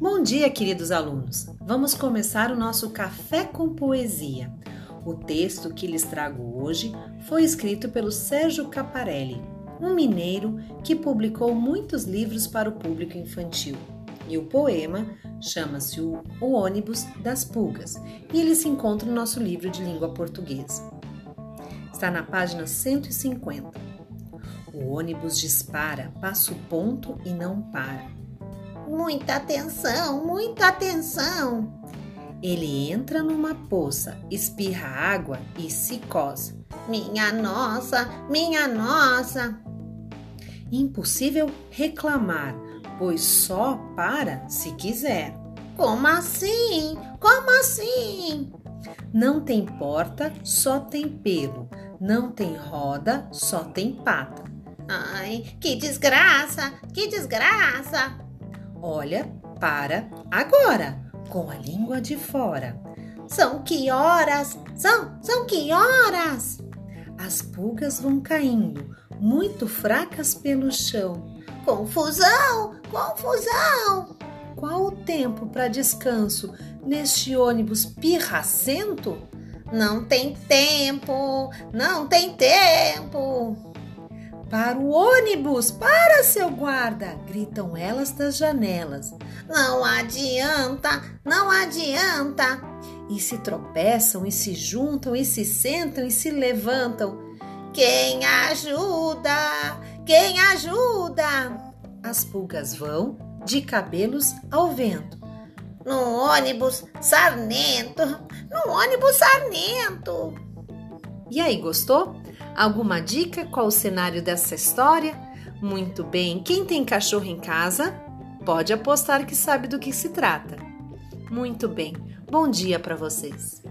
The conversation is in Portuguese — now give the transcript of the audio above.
Bom dia, queridos alunos. Vamos começar o nosso café com poesia. O texto que lhes trago hoje foi escrito pelo Sérgio Caparelli, um mineiro que publicou muitos livros para o público infantil. E o poema chama-se o, Ônibus das Pulgas e ele se encontra no nosso livro de língua portuguesa. Está na página 150. O ônibus dispara, passa o ponto e não para. Muita atenção, muita atenção! Ele entra numa poça, espirra água e se coça. Minha nossa, minha nossa! Impossível reclamar, pois só para se quiser. Como assim? Como assim? Não tem porta, só tem pelo. Não tem roda, só tem pata. Ai, que desgraça! Que desgraça! Olha, para agora, com a língua de fora. São que horas? São, são que horas? As pulgas vão caindo, muito fracas pelo chão. Confusão, confusão! Qual o tempo para descanso neste ônibus pirracento? Não tem tempo, não tem tempo. Para o ônibus, para seu guarda! gritam elas das janelas. Não adianta, não adianta. E se tropeçam, e se juntam, e se sentam, e se levantam. Quem ajuda? Quem ajuda? As pulgas vão de cabelos ao vento. No ônibus sarnento, no ônibus sarnento. E aí, gostou? Alguma dica qual o cenário dessa história? Muito bem, quem tem cachorro em casa pode apostar que sabe do que se trata. Muito bem, bom dia para vocês.